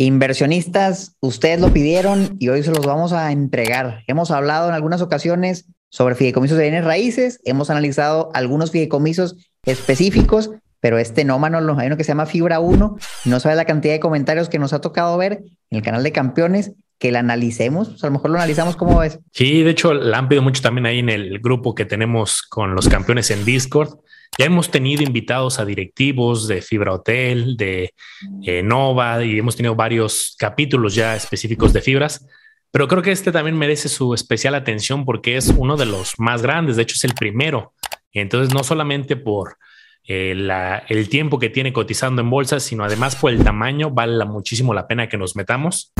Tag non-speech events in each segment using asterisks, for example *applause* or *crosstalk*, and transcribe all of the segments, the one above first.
Inversionistas, ustedes lo pidieron y hoy se los vamos a entregar. Hemos hablado en algunas ocasiones sobre fideicomisos de bienes raíces, hemos analizado algunos fideicomisos específicos, pero este no, Manolo, hay uno que se llama Fibra 1, no sabe la cantidad de comentarios que nos ha tocado ver en el canal de campeones, que la analicemos, pues, a lo mejor lo analizamos como ves. Sí, de hecho la han pedido mucho también ahí en el grupo que tenemos con los campeones en Discord. Ya hemos tenido invitados a directivos de Fibra Hotel, de eh, Nova, y hemos tenido varios capítulos ya específicos de fibras. Pero creo que este también merece su especial atención porque es uno de los más grandes, de hecho es el primero. Entonces, no solamente por eh, el tiempo que tiene cotizando en bolsas, sino además por el tamaño, vale muchísimo la pena que nos metamos.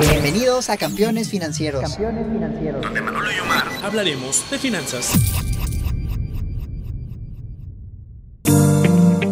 Bienvenidos a Campeones Financieros. Campeones Financieros. Donde Manolo y Omar hablaremos de finanzas.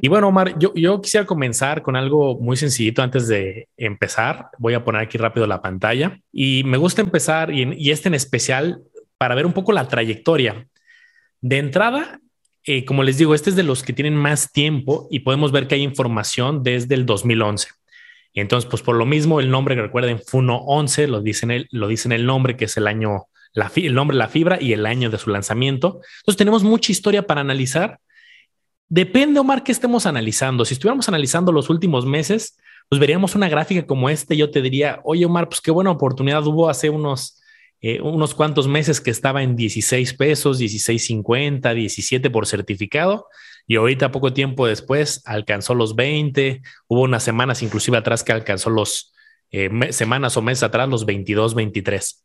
Y bueno, Omar, yo, yo quisiera comenzar con algo muy sencillito antes de empezar. Voy a poner aquí rápido la pantalla y me gusta empezar y, este en especial para ver un poco la trayectoria. De entrada, eh, como les digo, este es de los que tienen más tiempo y podemos ver que hay información desde el 2011. Y entonces, pues por lo mismo, el nombre que recuerden, Funo 11, lo dicen el, lo dicen el nombre, que es el año, la, el nombre la fibra y el año de su lanzamiento. Entonces, tenemos mucha historia para analizar Depende, Omar, que estemos analizando. Si estuviéramos analizando los últimos meses, pues veríamos una gráfica como este. Yo te diría, oye, Omar, pues qué buena oportunidad hubo hace unos, eh, unos cuantos meses que estaba en 16 pesos, 16.50, 17 por certificado. Y ahorita, poco tiempo después, alcanzó los 20. Hubo unas semanas, inclusive atrás, que alcanzó los eh, semanas o meses atrás, los 22, 23.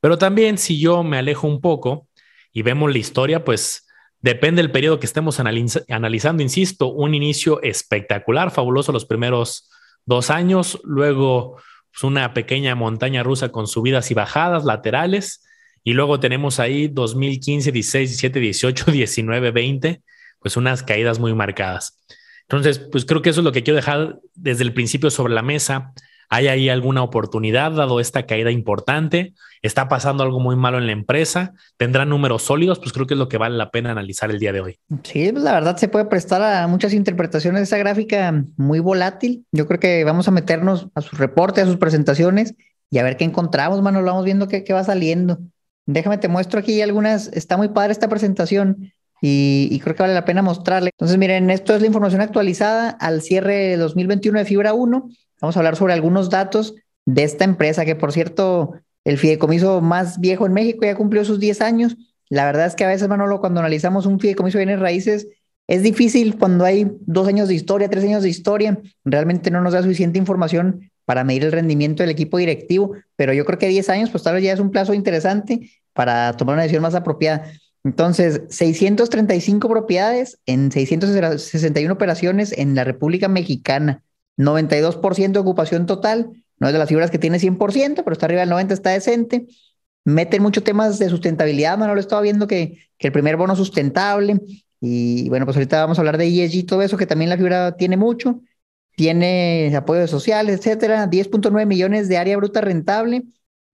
Pero también, si yo me alejo un poco y vemos la historia, pues Depende del periodo que estemos analizando, insisto, un inicio espectacular, fabuloso los primeros dos años, luego pues, una pequeña montaña rusa con subidas y bajadas laterales, y luego tenemos ahí 2015, 16, 17, 18, 19, 20, pues unas caídas muy marcadas. Entonces, pues creo que eso es lo que quiero dejar desde el principio sobre la mesa. ¿Hay ahí alguna oportunidad dado esta caída importante? ¿Está pasando algo muy malo en la empresa? ¿Tendrá números sólidos? Pues creo que es lo que vale la pena analizar el día de hoy. Sí, pues la verdad se puede prestar a muchas interpretaciones de esa gráfica muy volátil. Yo creo que vamos a meternos a sus reportes, a sus presentaciones y a ver qué encontramos, mano. Lo vamos viendo qué, qué va saliendo. Déjame, te muestro aquí algunas. Está muy padre esta presentación. Y, y, creo que vale la pena mostrarle. Entonces, miren, esto es la información actualizada al cierre de 2021 de Fibra 1. Vamos a hablar sobre algunos datos de esta empresa, que por cierto, el fideicomiso más viejo en México ya cumplió sus 10 años. La verdad es que a veces, Manolo, cuando analizamos un fideicomiso de bienes raíces, es difícil cuando hay dos años de historia, tres años de historia. Realmente no nos da suficiente información para medir el rendimiento del equipo directivo, pero yo creo que 10 años, pues tal vez ya es un plazo interesante para tomar una decisión más apropiada. Entonces, 635 propiedades en 661 operaciones en la República Mexicana. 92% de ocupación total, no es de las fibras que tiene 100%, pero está arriba del 90%, está decente. Meten muchos temas de sustentabilidad, lo estaba viendo que, que el primer bono sustentable, y bueno, pues ahorita vamos a hablar de ESG y todo eso, que también la fibra tiene mucho, tiene apoyo social, etcétera, 10.9 millones de área bruta rentable,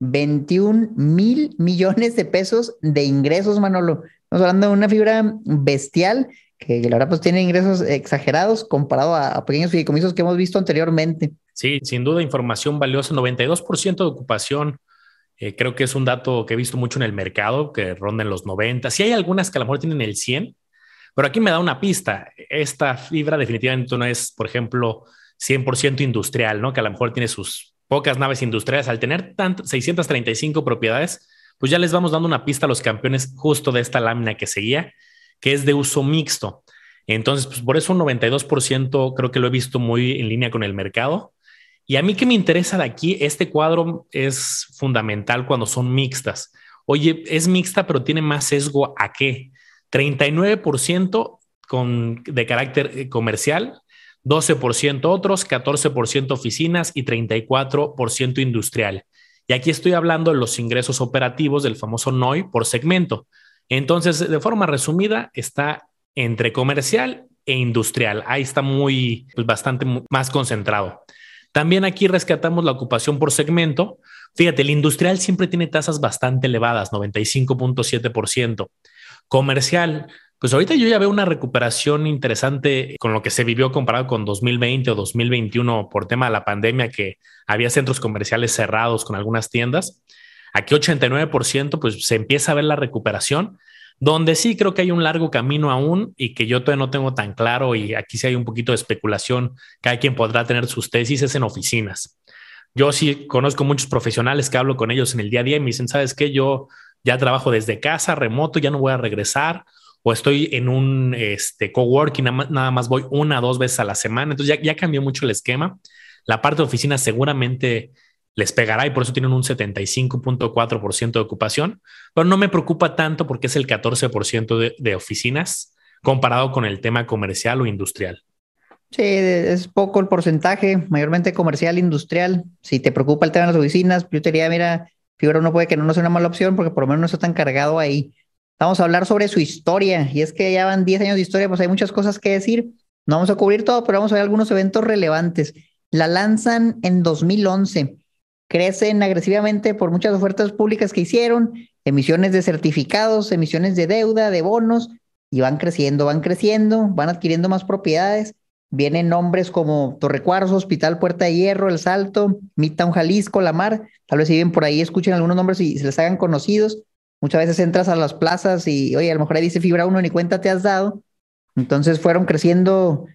21 mil millones de pesos de ingresos, Manolo. Estamos hablando de una fibra bestial que, la verdad pues tiene ingresos exagerados comparado a, pequeños fideicomisos que hemos visto anteriormente. Sí, sin duda información valiosa, 92% de ocupación. Eh, creo que es un dato que he visto mucho en el mercado, que ronda en los 90. Sí hay algunas que a lo mejor tienen el 100, pero aquí me da una pista. Esta fibra definitivamente no es, por ejemplo, 100% industrial, ¿no? Que a lo mejor tiene sus pocas naves industriales. Al tener 635 propiedades, pues ya les vamos dando una pista a los campeones justo de esta lámina que seguía que es de uso mixto. Entonces, pues por eso un 92% creo que lo he visto muy en línea con el mercado. Y a mí que me interesa de aquí, este cuadro es fundamental cuando son mixtas. Oye, es mixta, pero tiene más sesgo a qué? 39% con, de carácter eh, comercial, 12% otros, 14% oficinas y 34% industrial. Y aquí estoy hablando de los ingresos operativos del famoso NOI por segmento. Entonces, de forma resumida, está entre comercial e industrial. Ahí está muy, pues bastante más concentrado. También aquí rescatamos la ocupación por segmento. Fíjate, el industrial siempre tiene tasas bastante elevadas, 95.7%. Comercial, pues ahorita yo ya veo una recuperación interesante con lo que se vivió comparado con 2020 o 2021 por tema de la pandemia, que había centros comerciales cerrados con algunas tiendas. Aquí 89%, pues se empieza a ver la recuperación, donde sí creo que hay un largo camino aún y que yo todavía no tengo tan claro y aquí sí hay un poquito de especulación, cada quien podrá tener sus tesis es en oficinas. Yo sí conozco muchos profesionales que hablo con ellos en el día a día y me dicen, ¿sabes qué? Yo ya trabajo desde casa, remoto, ya no voy a regresar o estoy en un este, coworking, nada más voy una dos veces a la semana. Entonces ya, ya cambió mucho el esquema. La parte de oficina seguramente les pegará y por eso tienen un 75.4% de ocupación, pero no me preocupa tanto porque es el 14% de, oficinas comparado con el tema comercial o industrial. Sí, es poco el porcentaje, mayormente comercial, industrial. Si te preocupa el tema de las oficinas, yo te diría, mira, figura uno puede que no sea una mala opción porque por lo menos no está tan cargado ahí. Vamos a hablar sobre su historia y es que ya van 10 años de historia, pues hay muchas cosas que decir. No vamos a cubrir todo, pero vamos a ver algunos eventos relevantes. La lanzan en 2011 crecen agresivamente por muchas ofertas públicas que hicieron, emisiones de certificados, emisiones de deuda, de bonos, y van creciendo, van creciendo, van adquiriendo más propiedades. Vienen nombres como Torrecuarzo, Hospital Puerta de Hierro, El Salto, Midtown Jalisco, La Mar. Tal vez si bien por ahí escuchen algunos nombres y se les hagan conocidos. Muchas veces entras a las plazas y, oye, a lo mejor ahí dice Fibra 1, ni cuenta te has dado. Entonces fueron creciendo,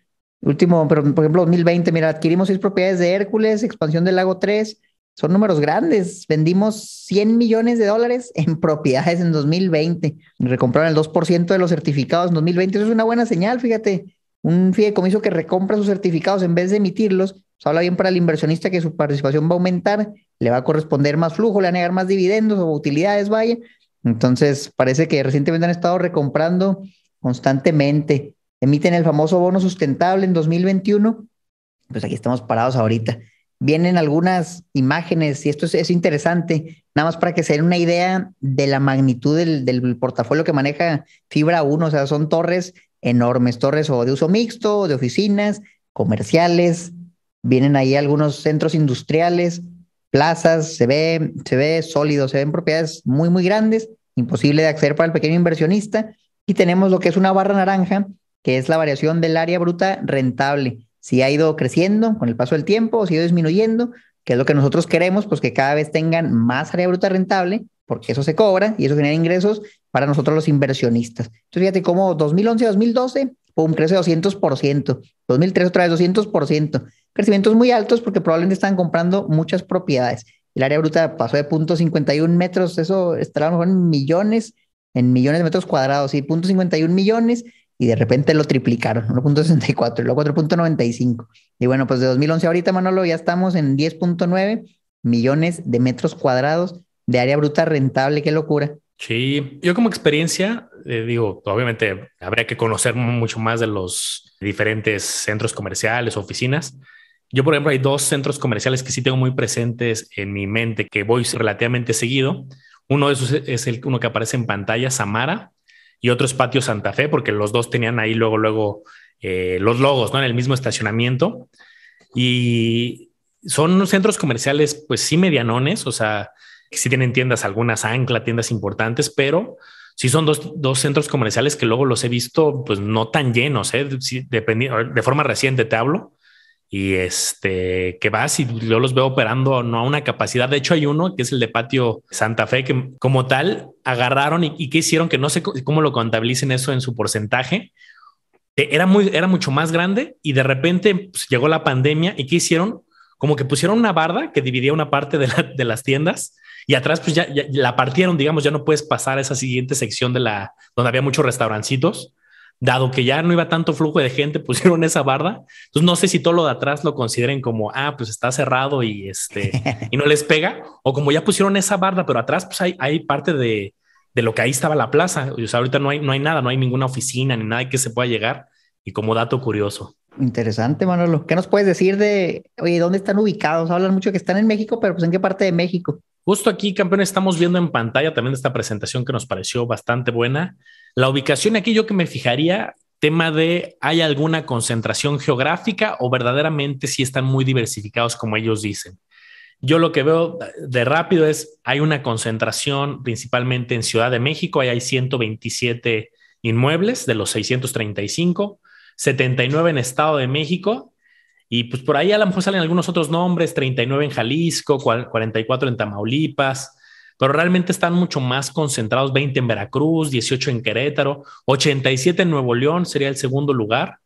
último, pero por ejemplo, 2020, mira, adquirimos seis propiedades de Hércules, expansión del Lago 3, son números grandes. Vendimos 100 millones de dólares en propiedades en 2020. Recompraron el 2% de los certificados en 2020. Eso es una buena señal, fíjate. Un fideicomiso que recompra sus certificados en vez de emitirlos, pues habla bien para el inversionista que su participación va a aumentar, le va a corresponder más flujo, le va a negar más dividendos o utilidades, vaya. Entonces, parece que recientemente han estado recomprando constantemente. Emiten el famoso bono sustentable en 2021. Pues aquí estamos parados ahorita vienen algunas imágenes y esto es, interesante, nada más para que se den una idea de la magnitud del, portafolio que maneja Fibra 1, o sea, son torres enormes, torres o de uso mixto, de oficinas, comerciales, vienen ahí algunos centros industriales, plazas, se ve, se ve sólido, se ven propiedades muy, muy grandes, imposible de acceder para el pequeño inversionista, y tenemos lo que es una barra naranja, que es la variación del área bruta rentable si ha ido creciendo con el paso del tiempo, si ha ido disminuyendo, que es lo que nosotros queremos, pues que cada vez tengan más área bruta rentable, porque eso se cobra y eso genera ingresos para nosotros los inversionistas. Entonces, fíjate cómo 2011-2012, pum, crece 200%, 2013 otra vez 200%, crecimientos muy altos porque probablemente están comprando muchas propiedades. El área bruta pasó de 0.51 metros, eso estará a lo mejor en millones, en millones de metros cuadrados, y 0.51 millones, y de repente lo triplicaron, 1.64 y luego 4.95. Y bueno, pues de 2011 ahorita, Manolo, ya estamos en 10.9 millones de metros cuadrados de área bruta rentable, qué locura. Sí, yo como experiencia, eh, digo, obviamente habría que conocer mucho más de los diferentes centros comerciales, oficinas. Yo, por ejemplo, hay dos centros comerciales que sí tengo muy presentes en mi mente, que voy relativamente seguido. Uno de esos es el uno que aparece en pantalla, Samara, y otro es Patio Santa Fe, porque los dos tenían ahí luego, luego eh, los logos, ¿no? En el mismo estacionamiento. Y son centros comerciales, pues sí, medianones, o sea, que sí tienen tiendas, algunas ancla, tiendas importantes, pero sí son dos, dos centros comerciales que luego los he visto, pues no tan llenos, ¿eh? de forma reciente te hablo, y este que vas y yo los veo operando no a una capacidad. De hecho, hay uno que es el de Patio Santa Fe que como tal agarraron y, que hicieron que no sé cómo lo contabilicen eso en su porcentaje. Era muy, era mucho más grande y de repente pues, llegó la pandemia y qué hicieron? Como que pusieron una barda que dividía una parte de, de las tiendas y atrás pues ya, ya, la partieron, digamos, ya no puedes pasar a esa siguiente sección de la donde había muchos restaurancitos dado que ya no iba tanto flujo de gente, *laughs* pusieron esa barda. Entonces no sé si todo lo de atrás lo consideren como, ah, pues está cerrado y este, *laughs* y no les pega, o como ya pusieron esa barda, pero atrás pues hay, hay parte de, de lo que ahí estaba la plaza. O sea, ahorita no hay, no hay nada, no hay ninguna oficina ni nada que se pueda llegar. Y como dato curioso. Interesante, Manolo. ¿Qué nos puedes decir de, oye, dónde están ubicados? Hablan mucho que están en México, pero pues en qué parte de México? Justo aquí, campeón, estamos viendo en pantalla también esta presentación que nos pareció bastante buena. La ubicación aquí yo que me fijaría, tema de ¿hay alguna concentración geográfica o verdaderamente si están muy diversificados como ellos dicen? Yo lo que veo de rápido es, hay una concentración principalmente en Ciudad de México, ahí hay 127 inmuebles de los 635, 79 en Estado de México, y pues por ahí a lo mejor salen algunos otros nombres, 39 en Jalisco, 44 en Tamaulipas, pero realmente están mucho más concentrados, 20 en Veracruz, 18 en Querétaro, 87 en Nuevo León sería el segundo lugar,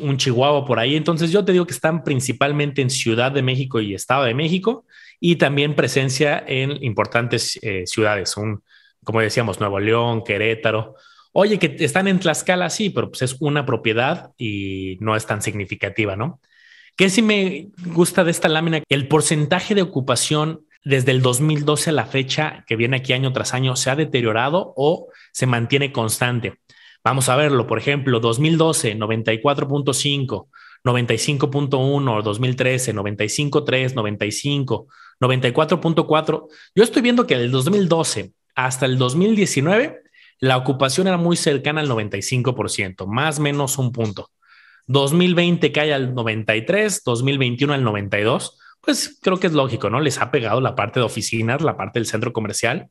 un Chihuahua por ahí. Entonces yo te digo que están principalmente en Ciudad de México y Estado de México y también presencia en importantes eh, ciudades, como decíamos, Nuevo León, Querétaro. Oye, que están en Tlaxcala, sí, pero pues es una propiedad y no es tan significativa, ¿no? ¿Qué sí me gusta de esta lámina? El porcentaje de ocupación desde el 2012 a la fecha, que viene aquí año tras año, se ha deteriorado o se mantiene constante. Vamos a verlo, por ejemplo, 2012, 94.5, 95.1, 2013, 95.3, 95, 94.4. Yo estoy viendo que del 2012 hasta el 2019, la ocupación era muy cercana al 95%, más o menos un punto. 2020 cae al 93, 2021 al 92. Pues creo que es lógico, ¿no? Les ha pegado la parte de oficinas, la parte del centro comercial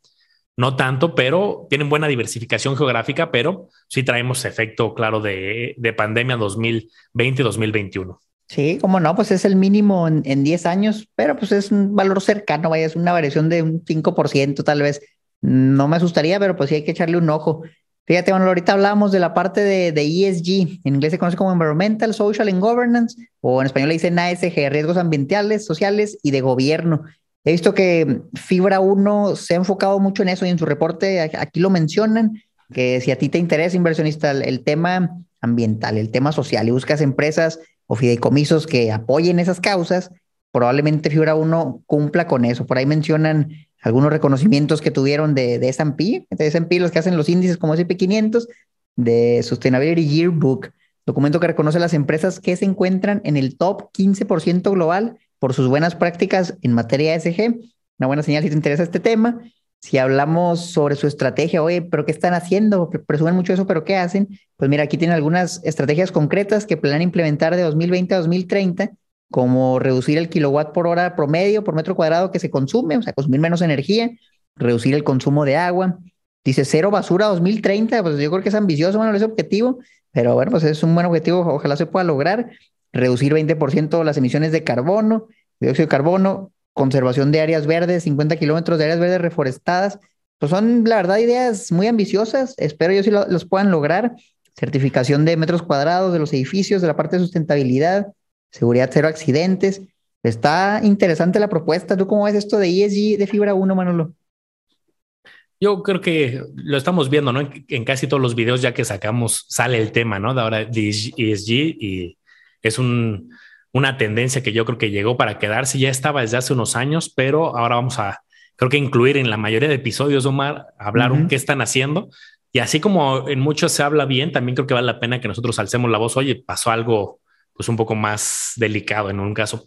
no tanto, pero tienen buena diversificación geográfica, pero sí traemos efecto claro de, pandemia 2020-2021. Sí, como no, pues es el mínimo en, 10 años, pero pues es un valor cercano, vaya, es una variación de un 5% tal vez. No me asustaría, pero pues sí hay que echarle un ojo. Fíjate, bueno, ahorita hablábamos de la parte de, de, ESG, en inglés se conoce como Environmental, Social and Governance, o en español le dicen ASG, riesgos ambientales, sociales y de gobierno. He visto que Fibra 1 se ha enfocado mucho en eso y en su reporte aquí lo mencionan, que si a ti te interesa, inversionista, el, tema ambiental, el tema social y buscas empresas o fideicomisos que apoyen esas causas, probablemente Fibra 1 cumpla con eso. Por ahí mencionan algunos reconocimientos que tuvieron de, de S&P, de S&P los que hacen los índices como S&P 500, de Sustainability Yearbook, documento que reconoce las empresas que se encuentran en el top 15% global por sus buenas prácticas en materia ESG. Una buena señal si te interesa este tema. Si hablamos sobre su estrategia, oye, pero ¿qué están haciendo? Presumen mucho eso, pero ¿qué hacen? Pues mira, aquí tienen algunas estrategias concretas que planean implementar de 2020 a 2030, como reducir el kilowatt por hora promedio por metro cuadrado que se consume, o sea, consumir menos energía, reducir el consumo de agua. Dice cero basura 2030, pues yo creo que es ambicioso, bueno, ese objetivo, pero bueno, pues es un buen objetivo, ojalá se pueda lograr reducir 20% las emisiones de carbono, dióxido de carbono, conservación de áreas verdes, 50 kilómetros de áreas verdes reforestadas. Pues son, la verdad, ideas muy ambiciosas. Espero yo si los puedan lograr. Certificación de metros cuadrados de los edificios, de la parte de sustentabilidad, seguridad cero accidentes. Está interesante la propuesta. ¿Tú cómo ves esto de ESG de fibra 1, Manolo? Yo creo que lo estamos viendo, ¿no? En, casi todos los videos ya que sacamos sale el tema, ¿no? De ahora de ESG y es una tendencia que yo creo que llegó para quedarse, ya estaba desde hace unos años, pero ahora vamos a, creo que incluir en la mayoría de episodios, Omar, hablar un qué están haciendo. Y así como en muchos se habla bien, también creo que vale la pena que nosotros alcemos la voz, oye, pasó algo pues un poco más delicado en un caso.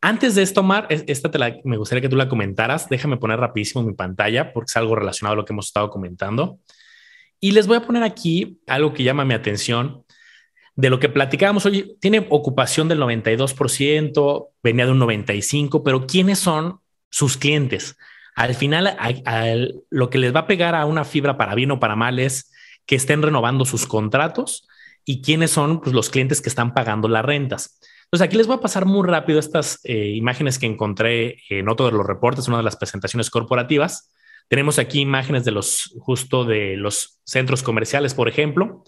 Antes de esto, Omar, esta me gustaría que tú la comentaras. Déjame poner rapidísimo mi pantalla porque es algo relacionado a lo que hemos estado comentando. Y les voy a poner aquí algo que llama mi atención de lo que platicábamos, hoy, tiene ocupación del 92%, venía de un 95%, pero ¿quiénes son sus clientes? Al final, lo que les va a pegar a una fibra para bien o para mal es que estén renovando sus contratos y quiénes son pues, los clientes que están pagando las rentas. Entonces, aquí les voy a pasar muy rápido estas eh, imágenes que encontré en otro de los reportes, una de las presentaciones corporativas. Tenemos aquí imágenes de los justo de los centros comerciales, por ejemplo,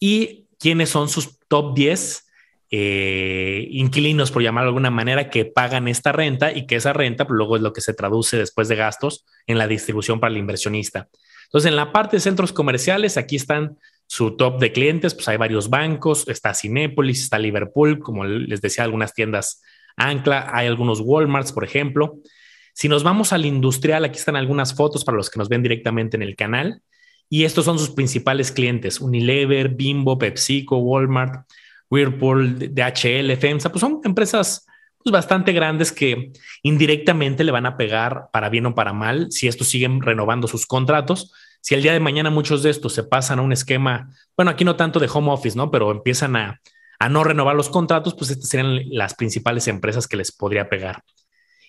y quiénes son sus top 10 eh, inquilinos, por llamarlo de alguna manera, que pagan esta renta y que esa renta pues, luego es lo que se traduce después de gastos en la distribución para el inversionista. Entonces, en la parte de centros comerciales, aquí están su top de clientes, pues hay varios bancos, está Cinépolis, está Liverpool, como les decía, algunas tiendas Ancla, hay algunos Walmarts, por ejemplo. Si nos vamos al industrial, aquí están algunas fotos para los que nos ven directamente en el canal. Y estos son sus principales clientes, Unilever, Bimbo, PepsiCo, Walmart, Whirlpool, DHL, FEMSA, pues son empresas pues, bastante grandes que indirectamente le van a pegar para bien o para mal si estos siguen renovando sus contratos. Si el día de mañana muchos de estos se pasan a un esquema, bueno, aquí no tanto de home office, ¿no? Pero empiezan a, a no renovar los contratos, pues estas serían las principales empresas que les podría pegar.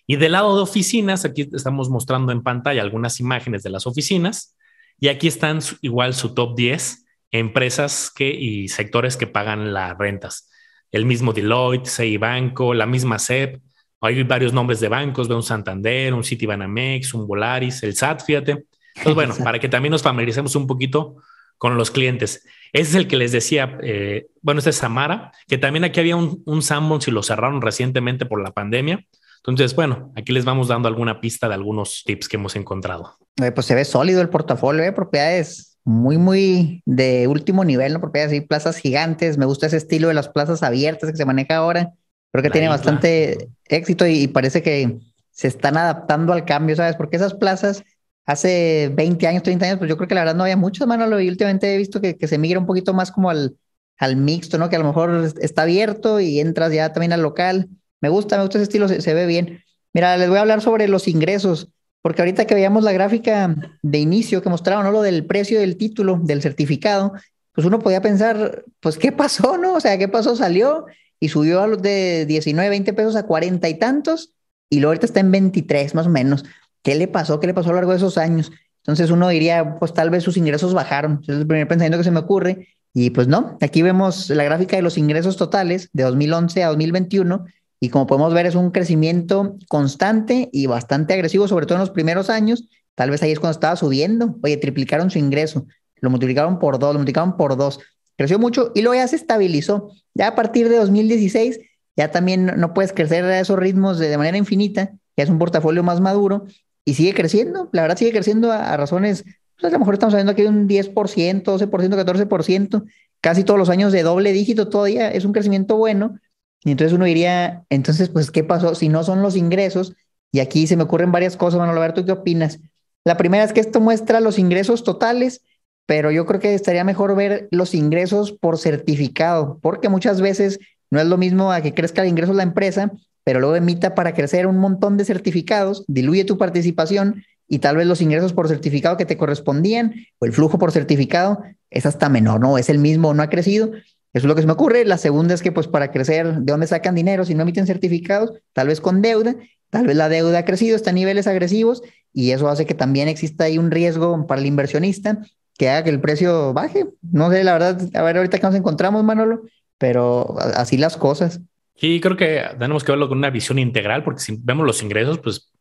Y del lado de oficinas, aquí estamos mostrando en pantalla algunas imágenes de las oficinas y aquí están igual su top 10 empresas que, y sectores que pagan las rentas. El mismo Deloitte, CI Banco, la misma SEP. Hay varios nombres de bancos, veo un Santander, un Citibanamex, un Volaris, el SAT, fíjate. Entonces, bueno, para que también nos familiaricemos un poquito con los clientes. Ese es el que les decía, eh, bueno, este es Samara, que también aquí había un, un Sanborns y lo cerraron recientemente por la pandemia. Entonces, bueno, aquí les vamos dando alguna pista de algunos tips que hemos encontrado. Eh, pues se ve sólido el portafolio de propiedades muy, muy de último nivel, ¿no? Propiedades y plazas gigantes. Me gusta ese estilo de las plazas abiertas que se maneja ahora. Creo que tiene bastante éxito y, parece que se están adaptando al cambio, ¿sabes? Porque esas plazas hace 20 años, 30 años, pues yo creo que la verdad no había muchas, Manolo, y últimamente he visto que, que se migra un poquito más como al, al mixto, ¿no? Que a lo mejor está abierto y entras ya también al local. Me gusta, me gusta ese estilo, se, ve bien. Mira, les voy a hablar sobre los ingresos, porque ahorita que veíamos la gráfica de inicio que mostraba, ¿no? Lo del precio del título, del certificado, pues uno podía pensar, pues, ¿qué pasó, no? O sea, ¿qué pasó? Salió y subió a los de 19, 20 pesos a 40 y tantos, y luego ahorita está en 23 más o menos. ¿Qué le pasó? ¿Qué le pasó a lo largo de esos años? Entonces uno diría, pues tal vez sus ingresos bajaron. Ese es el primer pensamiento que se me ocurre. Y pues no, aquí vemos la gráfica de los ingresos totales de 2011 a 2021 y como podemos ver, es un crecimiento constante y bastante agresivo, sobre todo en los primeros años. Tal vez ahí es cuando estaba subiendo. Oye, triplicaron su ingreso, lo multiplicaron por dos, lo multiplicaron por dos. Creció mucho y luego ya se estabilizó. Ya a partir de 2016, ya también no puedes crecer a esos ritmos de, manera infinita. Ya es un portafolio más maduro y sigue creciendo. La verdad, sigue creciendo a, razones, pues a lo mejor estamos hablando aquí de un 10%, 12%, 14%, casi todos los años de doble dígito todavía. Es un crecimiento bueno y entonces uno diría, entonces, pues, ¿qué pasó si no son los ingresos? Y aquí se me ocurren varias cosas, Manuel Alberto, ¿tú qué opinas? La primera es que esto muestra los ingresos totales, pero yo creo que estaría mejor ver los ingresos por certificado, porque muchas veces no es lo mismo a que crezca el ingreso de la empresa, pero luego emita para crecer un montón de certificados, diluye tu participación y tal vez los ingresos por certificado que te correspondían o el flujo por certificado es hasta menor, ¿no? Es el mismo, no ha crecido. Eso es lo que se me ocurre. La segunda es que, pues, para crecer, ¿de dónde sacan dinero si no emiten certificados? Tal vez con deuda. Tal vez la deuda ha crecido, está a niveles agresivos y eso hace que también exista ahí un riesgo para el inversionista que haga que el precio baje. No sé, la verdad, a ver ahorita que nos encontramos, Manolo, pero así las cosas. Sí, creo que tenemos que verlo con una visión integral, porque si vemos los ingresos, pues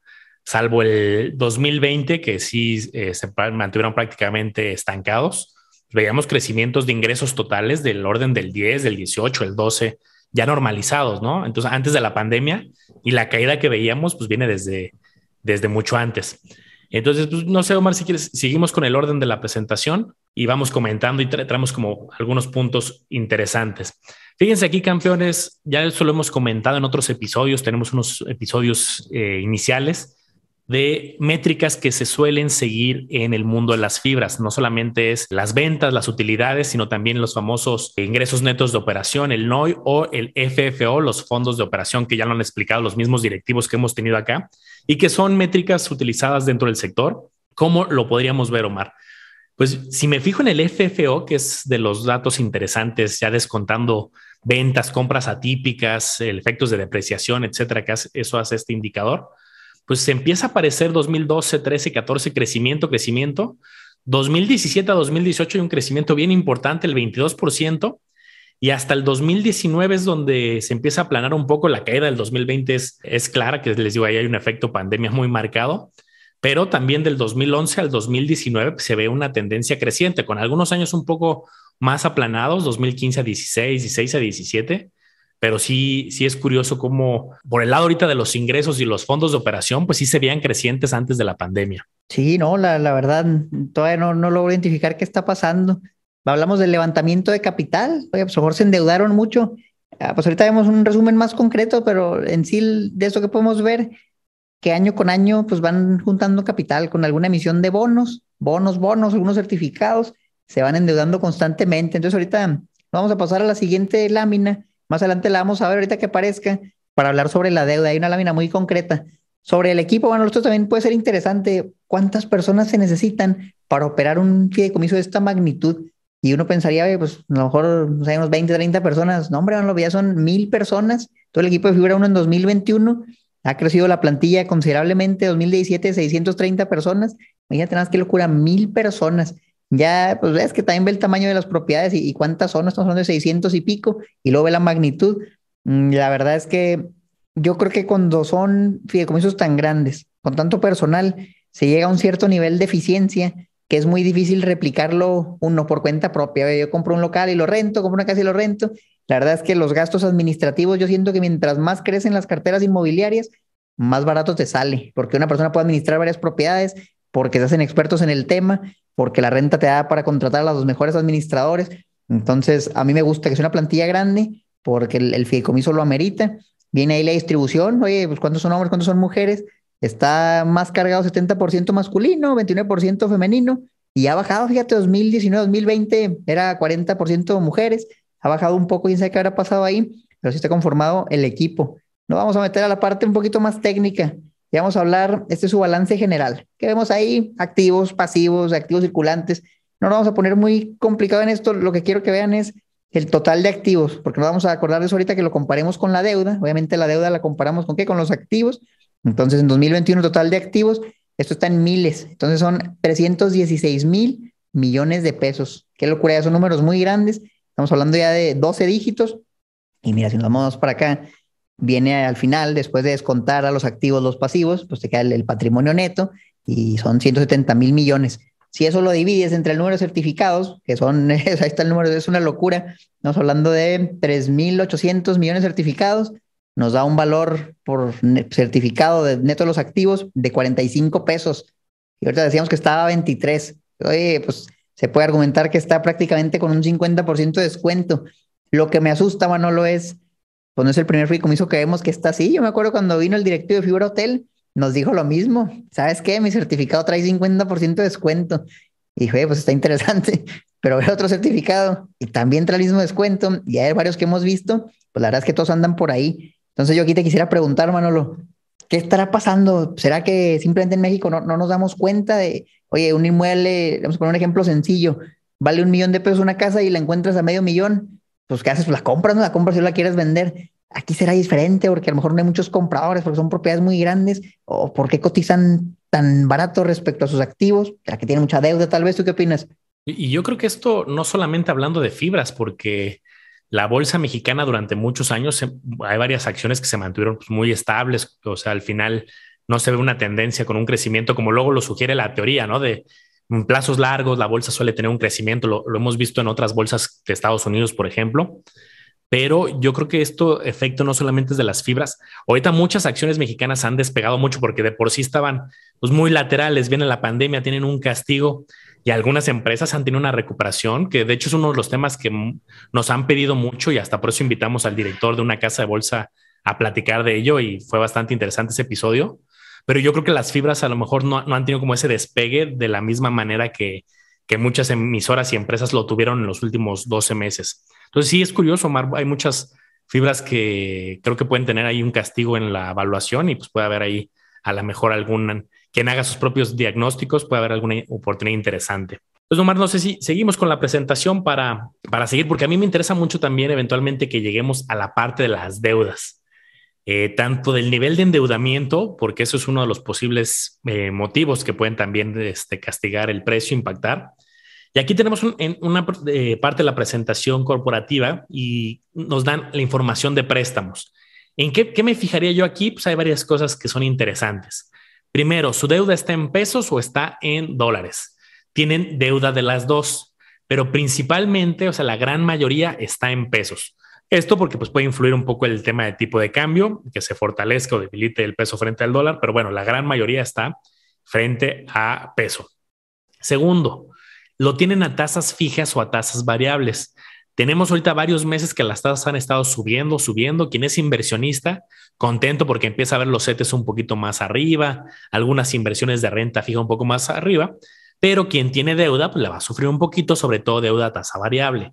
salvo el 2020, que sí eh, se mantuvieron prácticamente estancados, veíamos crecimientos de ingresos totales del orden del 10, del 18, el 12, ya normalizados, ¿no? Entonces, antes de la pandemia y la caída que veíamos, pues viene desde, desde mucho antes. Entonces, pues, no sé, Omar, si quieres, seguimos con el orden de la presentación y vamos comentando y traemos como algunos puntos interesantes. Fíjense aquí, campeones, ya eso lo hemos comentado en otros episodios, tenemos unos episodios eh, iniciales de métricas que se suelen seguir en el mundo de las fibras. No solamente es las ventas, las utilidades, sino también los famosos ingresos netos de operación, el NOI o el FFO, los fondos de operación que ya lo han explicado los mismos directivos que hemos tenido acá y que son métricas utilizadas dentro del sector. ¿Cómo lo podríamos ver, Omar? Pues si me fijo en el FFO, que es de los datos interesantes, ya descontando ventas, compras atípicas, efectos de depreciación, etcétera, que eso hace este indicador pues se empieza a aparecer 2012, 13, 14, crecimiento, crecimiento. 2017 a 2018 hay un crecimiento bien importante, el 22%, y hasta el 2019 es donde se empieza a aplanar un poco. La caída del 2020 es, es clara, que les digo, ahí hay un efecto pandemia muy marcado, pero también del 2011 al 2019 pues, se ve una tendencia creciente, con algunos años un poco más aplanados, 2015 a 16, 16 a 17 pero sí, sí es curioso cómo por el lado ahorita de los ingresos y los fondos de operación, pues sí se veían crecientes antes de la pandemia. Sí, no, la, la verdad, todavía no, no logro identificar qué está pasando. Hablamos del levantamiento de capital, oye, pues a lo mejor se endeudaron mucho. Ah, pues ahorita vemos un resumen más concreto, pero en sí de eso que podemos ver, que año con año pues van juntando capital con alguna emisión de bonos, bonos, bonos, algunos certificados, se van endeudando constantemente. Entonces ahorita vamos a pasar a la siguiente lámina más adelante la vamos a ver ahorita que aparezca, para hablar sobre la deuda. Hay una lámina muy concreta. Sobre el equipo, bueno, esto también puede ser interesante. ¿Cuántas personas se necesitan para operar un fideicomiso de esta magnitud? Y uno pensaría, pues a lo mejor, no sé, unos 20, 30 personas. No, hombre, no, ya son mil personas. Todo el equipo de figura 1 en 2021. Ha crecido la plantilla considerablemente. 2017, 630 personas. Imagínate nada más qué locura, mil personas. Ya, pues ves que también ve el tamaño de las propiedades y, cuántas son. Estamos hablando de 600 y pico. Y luego ve la magnitud. Mm, la verdad es que yo creo que cuando son fideicomisos tan grandes, con tanto personal, se llega a un cierto nivel de eficiencia que es muy difícil replicarlo uno por cuenta propia. Yo compro un local y lo rento, compro una casa y lo rento. La verdad es que los gastos administrativos, yo siento que mientras más crecen las carteras inmobiliarias, más barato te sale, porque una persona puede administrar varias propiedades, porque se hacen expertos en el tema, porque la renta te da para contratar a los mejores administradores. Entonces, a mí me gusta que sea una plantilla grande, porque el, el fideicomiso lo amerita. Viene ahí la distribución, oye, pues cuántos son hombres, cuántos son mujeres, está más cargado 70% masculino, 29% femenino, y ha bajado, fíjate, 2019, 2020 era 40% mujeres, ha bajado un poco, y sabe qué habrá pasado ahí, pero sí está conformado el equipo. Nos vamos a meter a la parte un poquito más técnica. Y vamos a hablar, este es su balance general. ¿Qué vemos ahí? Activos, pasivos, activos circulantes. No nos vamos a poner muy complicado en esto. Lo que quiero que vean es el total de activos, porque nos vamos a acordar de eso ahorita que lo comparemos con la deuda. Obviamente la deuda la comparamos con qué? Con los activos. Entonces, en 2021 total de activos, esto está en miles. Entonces son 316 mil millones de pesos. Qué locura, son números muy grandes. Estamos hablando ya de 12 dígitos. Y mira, si nos vamos para acá, viene al final, después de descontar a los activos los pasivos, pues te queda el, patrimonio neto y son 170 mil millones. Si eso lo divides entre el número de certificados, que son, *laughs* ahí está el número, es una locura. Estamos hablando de 3.800 millones certificados nos da un valor por certificado de neto de los activos de 45 pesos. Y ahorita decíamos que estaba a 23. Oye, pues se puede argumentar que está prácticamente con un 50% de descuento. Lo que me asusta, Manolo, es, pues no es el primer fideicomiso que vemos que está así. Yo me acuerdo cuando vino el directivo de Fibra Hotel, nos dijo lo mismo. ¿Sabes qué? Mi certificado trae 50% de descuento. Y dije, pues está interesante, *laughs* pero veo otro certificado y también trae el mismo descuento. Y hay varios que hemos visto, pues la verdad es que todos andan por ahí. Entonces yo aquí te quisiera preguntar, Manolo, ¿qué estará pasando? ¿Será que simplemente en México no, no nos damos cuenta de, oye, un inmueble, vamos a poner un ejemplo sencillo, vale un millón de pesos una casa y la encuentras a medio millón? Pues ¿qué haces? Pues la compras, no la compras si la quieres vender. Aquí será diferente porque a lo mejor no hay muchos compradores porque son propiedades muy grandes o porque cotizan tan barato respecto a sus activos, ya que tienen mucha deuda tal vez. ¿Tú qué opinas? Y yo creo que esto no solamente hablando de fibras, porque la bolsa mexicana durante muchos años hay varias acciones que se mantuvieron pues, muy estables, o sea, al final no se ve una tendencia con un crecimiento como luego lo sugiere la teoría, ¿no? De en plazos largos la bolsa suele tener un crecimiento, lo, hemos visto en otras bolsas de Estados Unidos, por ejemplo, pero yo creo que esto efecto no solamente es de las fibras. Ahorita muchas acciones mexicanas han despegado mucho porque de por sí estaban pues, muy laterales, viene la pandemia, tienen un castigo y algunas empresas han tenido una recuperación, que de hecho es uno de los temas que nos han pedido mucho y hasta por eso invitamos al director de una casa de bolsa a platicar de ello y fue bastante interesante ese episodio. Pero yo creo que las fibras a lo mejor no, han tenido como ese despegue de la misma manera que, que muchas emisoras y empresas lo tuvieron en los últimos 12 meses. Entonces sí es curioso, Omar, hay muchas fibras que creo que pueden tener ahí un castigo en la evaluación y pues puede haber ahí a lo mejor algún quien haga sus propios diagnósticos, puede haber alguna oportunidad interesante. Pues Omar, no sé si seguimos con la presentación para, para seguir, porque a mí me interesa mucho también eventualmente que lleguemos a la parte de las deudas, eh, tanto del nivel de endeudamiento, porque eso es uno de los posibles eh, motivos que pueden también este, castigar el precio, impactar. Y aquí tenemos en una eh, parte de la presentación corporativa y nos dan la información de préstamos. ¿En qué, qué me fijaría yo aquí? Pues hay varias cosas que son interesantes. Primero, ¿su deuda está en pesos o está en dólares? Tienen deuda de las dos, pero principalmente, o sea, la gran mayoría está en pesos. Esto porque pues, puede influir un poco el tema de tipo de cambio, que se fortalezca o debilite el peso frente al dólar, pero bueno, la gran mayoría está frente a peso. Segundo, lo tienen a tasas fijas o a tasas variables. Tenemos ahorita varios meses que las tasas han estado subiendo, subiendo. Quien es inversionista, contento porque empieza a ver los CETES un poquito más arriba, algunas inversiones de renta fija un poco más arriba, pero quien tiene deuda, pues le va a sufrir un poquito, sobre todo deuda a tasa variable.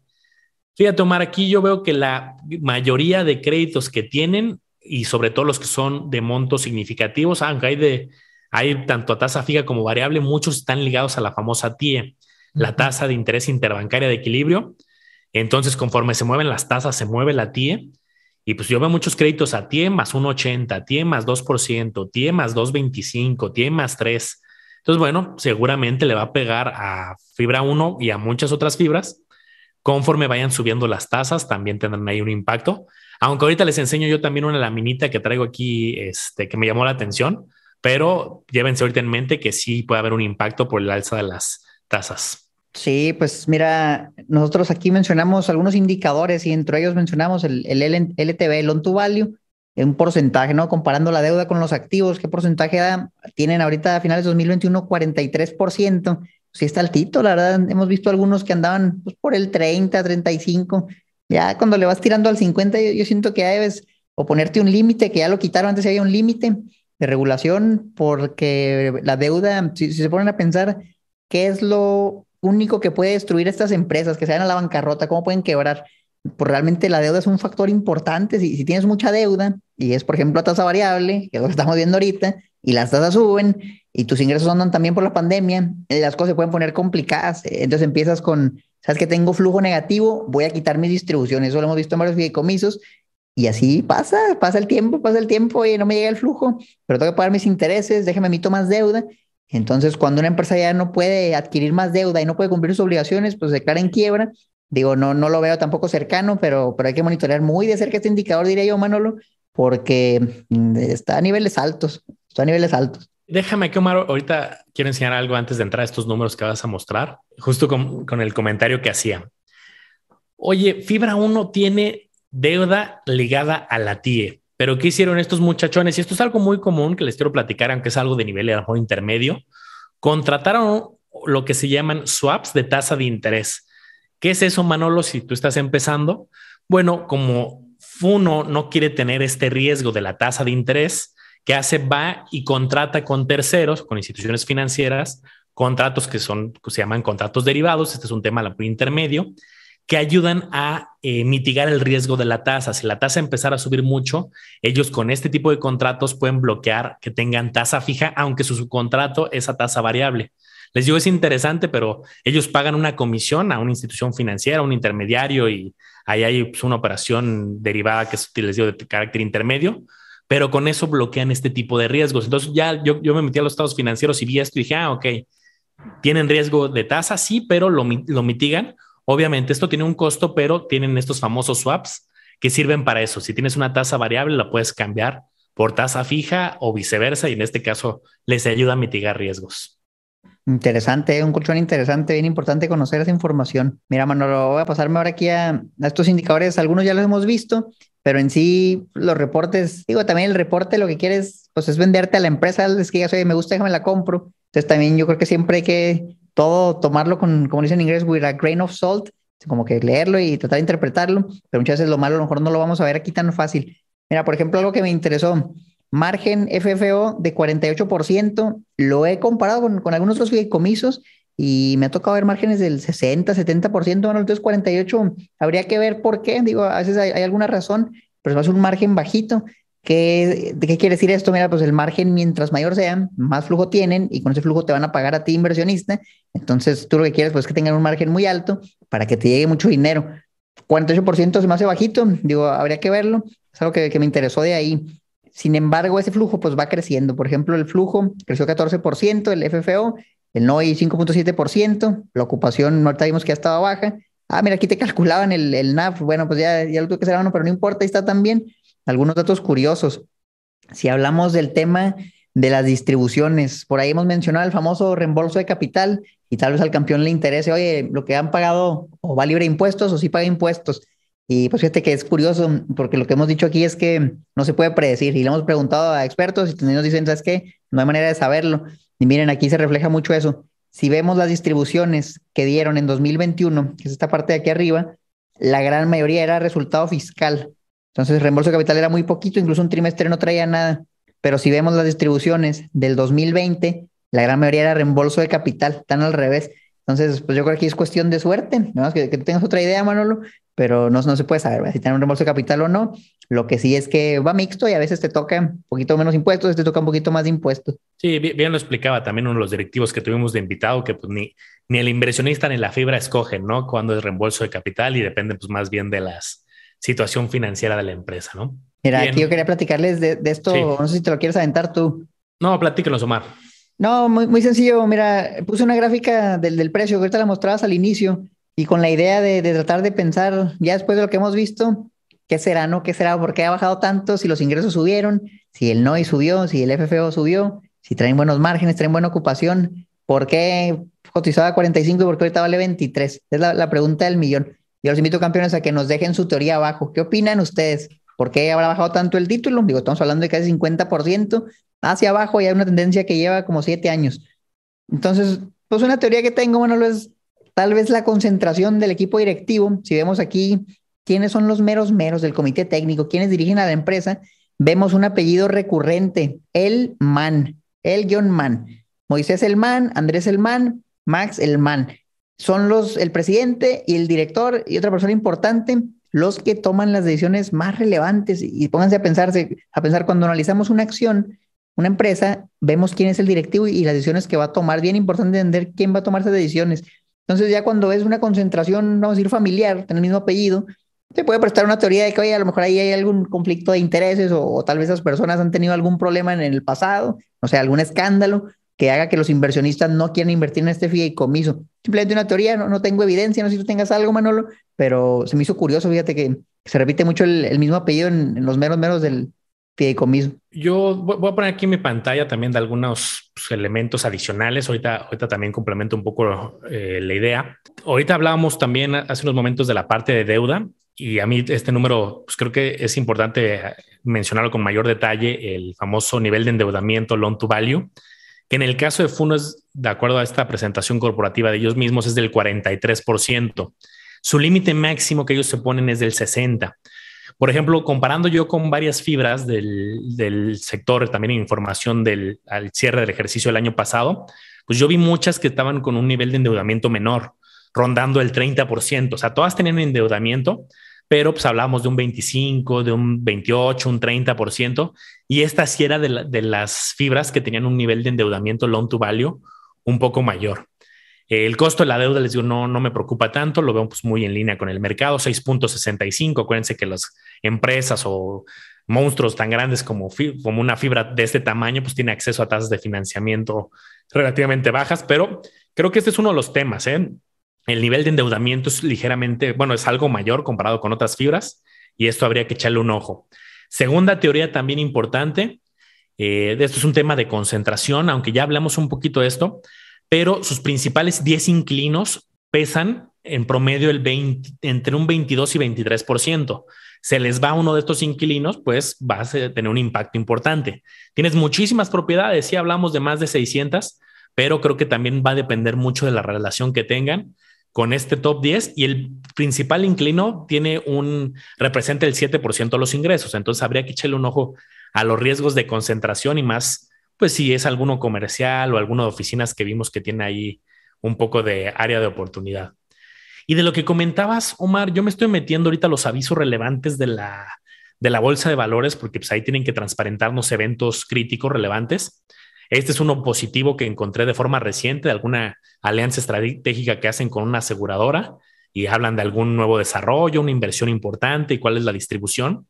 Fíjate, Omar, aquí yo veo que la mayoría de créditos que tienen y sobre todo los que son de montos significativos, aunque hay de hay tanto a tasa fija como variable, muchos están ligados a la famosa TIE, la tasa de interés interbancaria de equilibrio. Entonces, conforme se mueven las tasas, se mueve la TIE. Y pues yo veo muchos créditos a TIE más 1,80, TIE más 2%, TIE más 2,25, TIE más 3. Entonces, bueno, seguramente le va a pegar a fibra 1 y a muchas otras fibras. Conforme vayan subiendo las tasas, también tendrán ahí un impacto. Aunque ahorita les enseño yo también una laminita que traigo aquí, este, que me llamó la atención, pero llévense ahorita en mente que sí puede haber un impacto por el alza de las tasas. Sí, pues mira, nosotros aquí mencionamos algunos indicadores y entre ellos mencionamos el, LTV, el loan to value, un porcentaje, ¿no? Comparando la deuda con los activos, ¿qué porcentaje? Tienen ahorita a finales de 2021 43%. Sí está altito, la verdad. Hemos visto algunos que andaban pues, por el 30, 35. Ya cuando le vas tirando al 50, yo, siento que ya debes o ponerte un límite, que ya lo quitaron, antes había un límite de regulación, porque la deuda, si, si se ponen a pensar, ¿qué es lo único que puede destruir estas empresas, que se vayan a la bancarrota, cómo pueden quebrar. Pues realmente la deuda es un factor importante. Si, tienes mucha deuda y es, por ejemplo, a tasa variable, que es lo que estamos viendo ahorita, y las tasas suben y tus ingresos andan también por la pandemia, las cosas se pueden poner complicadas. Entonces empiezas con, sabes que tengo flujo negativo, voy a quitar mis distribuciones. Eso lo hemos visto en varios fideicomisos. Y así pasa, pasa el tiempo, pasa el tiempo y no me llega el flujo, pero tengo que pagar mis intereses, déjame mito más deuda entonces, cuando una empresa ya no puede adquirir más deuda y no puede cumplir sus obligaciones, pues se declara en quiebra. Digo, no, no lo veo tampoco cercano, pero, pero hay que monitorear muy de cerca este indicador, diría yo, Manolo, porque mm, está a niveles altos, está a niveles altos. Déjame que Omar, ahorita quiero enseñar algo antes de entrar a estos números que vas a mostrar, justo con, con el comentario que hacía. Oye, Fibra 1 tiene deuda ligada a la TIE. Pero ¿qué hicieron estos muchachones? Y esto es algo muy común que les quiero platicar, aunque es algo de nivel a lo intermedio. Contrataron lo que se llaman swaps de tasa de interés. ¿Qué es eso, Manolo, si tú estás empezando? Bueno, como Funo no quiere tener este riesgo de la tasa de interés, ¿qué hace? Va y contrata con terceros, con instituciones financieras, contratos que son, que se llaman contratos derivados. Este es un tema muy intermedio que ayudan a eh, mitigar el riesgo de la tasa. Si la tasa empezara a subir mucho, ellos con este tipo de contratos pueden bloquear que tengan tasa fija, aunque su subcontrato es a tasa variable. Les digo, es interesante, pero ellos pagan una comisión a una institución financiera, un intermediario, y ahí hay pues, una operación derivada que es, les digo, de carácter intermedio, pero con eso bloquean este tipo de riesgos. Entonces ya yo, yo me metí a los estados financieros y vi esto y dije, ah, ok, tienen riesgo de tasa, sí, pero lo, lo mitigan Obviamente esto tiene un costo, pero tienen estos famosos swaps que sirven para eso. Si tienes una tasa variable, la puedes cambiar por tasa fija o viceversa y en este caso les ayuda a mitigar riesgos. Interesante, un colchón interesante, bien importante conocer esa información. Mira, Manolo, voy a pasarme ahora aquí a, estos indicadores. Algunos ya los hemos visto, pero en sí los reportes, digo, también el reporte lo que quieres, pues es venderte a la empresa, es que ya soy, me gusta, déjame la compro. Entonces también yo creo que siempre hay que todo tomarlo con, como dicen en inglés, with a grain of salt, como que leerlo y tratar de interpretarlo, pero muchas veces lo malo a lo mejor no lo vamos a ver aquí tan fácil. Mira, por ejemplo, algo que me interesó, margen FFO de 48%, lo he comparado con, con algunos otros fideicomisos y me ha tocado ver márgenes del 60, 70%, bueno, entonces 48, habría que ver por qué, digo, a veces hay, hay alguna razón, pero es un margen bajito ¿Qué, ¿De qué quiere decir esto? Mira, pues el margen mientras mayor sea, más flujo tienen y con ese flujo te van a pagar a ti inversionista. Entonces tú lo que quieres pues, es que tengan un margen muy alto para que te llegue mucho dinero. 48% se me hace bajito, digo, habría que verlo. Es algo que, que me interesó de ahí. Sin embargo, ese flujo pues va creciendo. Por ejemplo, el flujo creció 14%, el FFO, el NOI 5.7%, la ocupación ahorita vimos que ya estaba baja. Ah, mira, aquí te *laughs* calculaban el, el NAF. Bueno, pues ya, ya lo tuve que hacer, pero no importa, ahí está también algunos datos curiosos. Si hablamos del tema de las distribuciones, por ahí hemos mencionado el famoso reembolso de capital y tal vez al campeón le interese, oye, lo que han pagado o va libre impuestos o sí paga impuestos. Y pues fíjate que es curioso porque lo que hemos dicho aquí es que no se puede predecir y le hemos preguntado a expertos y nos dicen, ¿sabes qué? No hay manera de saberlo. Y miren, aquí se refleja mucho eso. Si vemos las distribuciones que dieron en 2021, que es esta parte de aquí arriba, la gran mayoría era resultado fiscal. Entonces, reembolso de capital era muy poquito, incluso un trimestre no traía nada. Pero si vemos las distribuciones del 2020, la gran mayoría era reembolso de capital, están al revés. Entonces, pues yo creo que es cuestión de suerte, ¿no? que, que tengas otra idea, Manolo, pero no, no se puede saber si tener un reembolso de capital o no. Lo que sí es que va mixto y a veces te toca un poquito menos impuestos, te toca un poquito más de impuestos. Sí, bien, lo explicaba también uno de los directivos que tuvimos de invitado, que pues ni, ni el inversionista ni la fibra escogen, ¿no? Cuando es reembolso de capital y depende pues más bien de la situación financiera de la empresa, ¿no? Mira, aquí yo quería platicarles de, esto, no sé si te lo quieres aventar tú. No, platíquenos, Omar. No, muy, muy sencillo. Mira, puse una gráfica del, del precio que ahorita la mostrabas al inicio y con la idea de, de, tratar de pensar, ya después de lo que hemos visto, ¿qué será, no? ¿Qué será? ¿Por qué ha bajado tanto? Si los ingresos subieron, si el NOI subió, si el FFO subió, si traen buenos márgenes, traen buena ocupación, ¿por qué cotizaba a 45 y por qué ahorita vale 23? Es la, la pregunta del millón. Yo los invito, campeones, a que nos dejen su teoría abajo. ¿Qué opinan ustedes? ¿Por qué habrá bajado tanto el título? Digo, estamos hablando de casi 50% hacia abajo y hay una tendencia que lleva como siete años. Entonces, pues una teoría que tengo, bueno, es tal vez la concentración del equipo directivo. Si vemos aquí quiénes son los meros meros del comité técnico, quiénes dirigen a la empresa, vemos un apellido recurrente, el man, el guion man. Moisés el man, Andrés el man, Max el man. Son los, el presidente y el director y otra persona importante los que toman las decisiones más relevantes y pónganse a pensarse, a pensar cuando analizamos una acción, una empresa, vemos quién es el directivo y las decisiones que va a tomar. Bien importante entender quién va a tomar esas decisiones. Entonces ya cuando es una concentración, vamos a decir, familiar, tiene el mismo apellido, se puede prestar una teoría de que, oye, a lo mejor ahí hay algún conflicto de intereses o, tal vez esas personas han tenido algún problema en el pasado, o sea, algún escándalo que haga que los inversionistas no quieran invertir en este fideicomiso. Simplemente una teoría, no, no tengo evidencia, no sé si tú tengas algo, Manolo, pero se me hizo curioso, fíjate que se repite mucho el, mismo apellido en, los meros meros del fideicomiso. Yo voy a poner aquí en mi pantalla también de algunos pues, elementos adicionales. Ahorita, ahorita también complemento un poco eh, la idea. Ahorita hablábamos también hace unos momentos de la parte de deuda y a mí este número, pues creo que es importante mencionarlo con mayor detalle, el famoso nivel de endeudamiento loan to value, que en el caso de Funo es, de acuerdo a esta presentación corporativa de ellos mismos, es del 43%. Su límite máximo que ellos se ponen es del 60%. Por ejemplo, comparando yo con varias fibras del, sector, también información del al cierre del ejercicio del año pasado, pues yo vi muchas que estaban con un nivel de endeudamiento menor, rondando el 30%. O sea, todas tenían endeudamiento, pero pues hablábamos de un 25, de un 28, un 30%, y esta sí era de, de las fibras que tenían un nivel de endeudamiento loan to value un poco mayor. El costo de la deuda, les digo, no, no me preocupa tanto, lo veo pues muy en línea con el mercado, 6.65. Acuérdense que las empresas o monstruos tan grandes como, como una fibra de este tamaño, pues tiene acceso a tasas de financiamiento relativamente bajas, pero creo que este es uno de los temas. ¿eh? El nivel de endeudamiento es ligeramente, bueno, es algo mayor comparado con otras fibras y esto habría que echarle un ojo. Segunda teoría también importante, eh, esto es un tema de concentración, aunque ya hablamos un poquito de esto, pero sus principales 10 inclinos pesan en promedio el 20, entre un 22 y 23%. Se les va uno de estos inquilinos, pues va a tener un impacto importante. Tienes muchísimas propiedades, sí hablamos de más de 600, pero creo que también va a depender mucho de la relación que tengan con este top 10 y el principal inclino tiene un representa el 7% de los ingresos, entonces habría que echarle un ojo a los riesgos de concentración y más pues si es alguno comercial o alguno de oficinas que vimos que tiene ahí un poco de área de oportunidad. Y de lo que comentabas, Omar, yo me estoy metiendo ahorita los avisos relevantes de la, de la bolsa de valores, porque pues ahí tienen que transparentarnos eventos críticos relevantes. Este es uno positivo que encontré de forma reciente de alguna alianza estratégica que hacen con una aseguradora y hablan de algún nuevo desarrollo, una inversión importante y cuál es la distribución.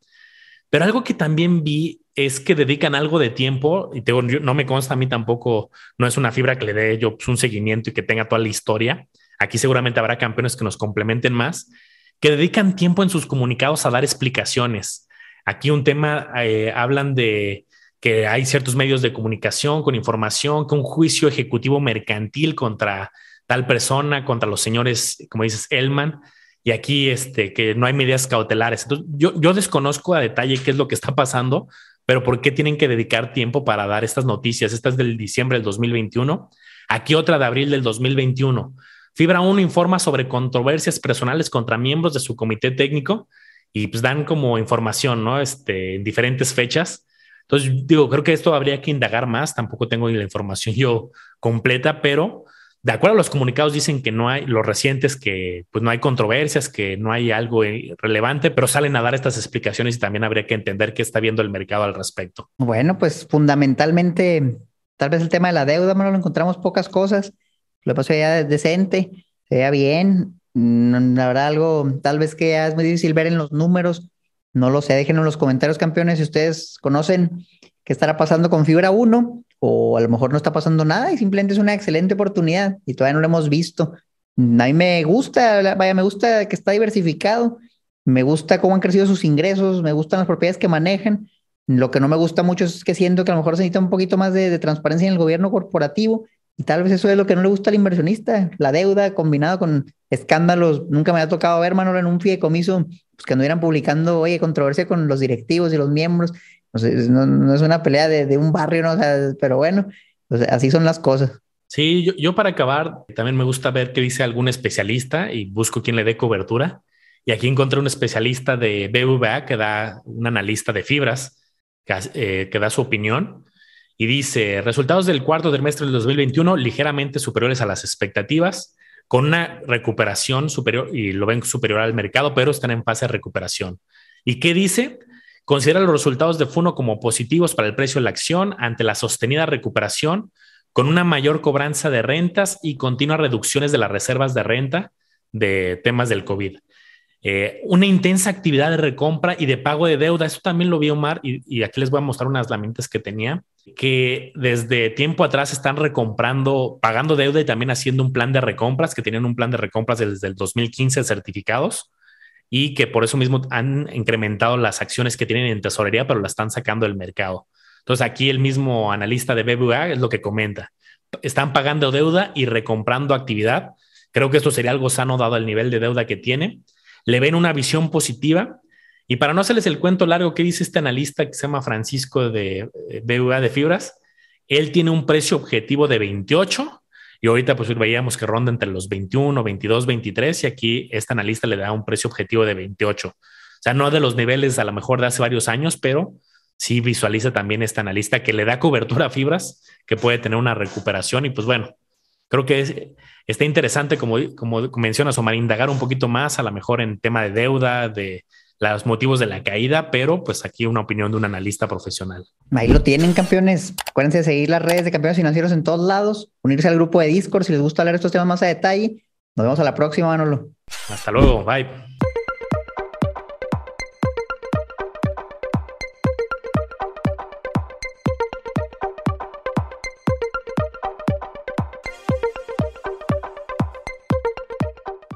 Pero algo que también vi es que dedican algo de tiempo, y no me consta a mí tampoco, no es una fibra que le dé yo pues, un seguimiento y que tenga toda la historia. Aquí seguramente habrá campeones que nos complementen más, que dedican tiempo en sus comunicados a dar explicaciones. Aquí un tema, eh, hablan de que hay ciertos medios de comunicación con información, que un juicio ejecutivo mercantil contra tal persona, contra los señores, como dices, Elman, y aquí este, que no hay medidas cautelares. Entonces, yo, yo desconozco a detalle qué es lo que está pasando, pero ¿por qué tienen que dedicar tiempo para dar estas noticias? Esta es del diciembre del 2021. Aquí otra de abril del 2021. Fibra 1 informa sobre controversias personales contra miembros de su comité técnico y pues dan como información, ¿no? Este, en diferentes fechas. Entonces, digo, creo que esto habría que indagar más. Tampoco tengo la información *laughs* yo completa, pero de acuerdo a los comunicados dicen que no hay, los recientes, que pues no hay controversias, que no hay algo relevante, pero salen a dar estas explicaciones y también habría que entender qué está viendo el mercado al respecto. Bueno, pues fundamentalmente, tal vez el tema de la deuda, no lo encontramos pocas cosas. Lo pasó ya decente, se veía bien. Mm, la verdad, algo tal vez que es muy difícil ver en los números. No lo sé, déjenos en los comentarios, campeones, si ustedes conocen qué estará pasando con Fibra 1 o a lo mejor no está pasando nada y simplemente es una excelente oportunidad y todavía no lo hemos visto. A mí me gusta, vaya, me gusta que está diversificado, me gusta cómo han crecido sus ingresos, me gustan las propiedades que manejan. Lo que no me gusta mucho es que siento que a lo mejor se necesita un poquito más de, transparencia en el gobierno corporativo y tal vez eso es lo que no le gusta al inversionista, la deuda combinado con escándalos. Nunca me ha tocado ver, Manuel, en un fideicomiso pues, que anduvieran publicando, oye, controversia con los directivos y los miembros. No, es una pelea de, un barrio, ¿no? pero bueno, así son las cosas. Sí, yo, para acabar, también me gusta ver qué dice algún especialista y busco quien le dé cobertura. Y aquí encontré un especialista de BVA que da un analista de fibras que, eh, que da su opinión y dice resultados del cuarto trimestre del 2021 ligeramente superiores a las expectativas con una recuperación superior y lo ven superior al mercado, pero están en fase de recuperación. ¿Y qué dice? Considera los resultados de Funo como positivos para el precio de la acción ante la sostenida recuperación, con una mayor cobranza de rentas y continuas reducciones de las reservas de renta de temas del COVID. Eh, una intensa actividad de recompra y de pago de deuda. Eso también lo vi Omar y, y aquí les voy a mostrar unas lamentas que tenía, que desde tiempo atrás están recomprando, pagando deuda y también haciendo un plan de recompras, que tienen un plan de recompras desde el 2015 certificados y que por eso mismo han incrementado las acciones que tienen en tesorería, pero las están sacando del mercado. Entonces aquí el mismo analista de BBVA es lo que comenta. Están pagando deuda y recomprando actividad. Creo que esto sería algo sano dado el nivel de deuda que tiene. Le ven una visión positiva. Y para no hacerles el cuento largo que dice este analista que se llama Francisco de eh, BBVA de Fibras, él tiene un precio objetivo de 28 y ahorita pues veíamos que ronda entre los 21, 22, 23 y aquí esta analista le da un precio objetivo de 28. O sea, no de los niveles a lo mejor de hace varios años, pero sí visualiza también esta analista que le da cobertura a fibras, que puede tener una recuperación y pues bueno, creo que es, está interesante como, como mencionas, Omar, indagar un poquito más a lo mejor en tema de deuda, de los motivos de la caída, pero pues aquí una opinión de un analista profesional. Ahí lo tienen, campeones. Acuérdense de seguir las redes de campeones financieros en todos lados, unirse al grupo de Discord si les gusta hablar estos temas más a detalle. Nos vemos a la próxima, Manolo. Hasta luego, bye.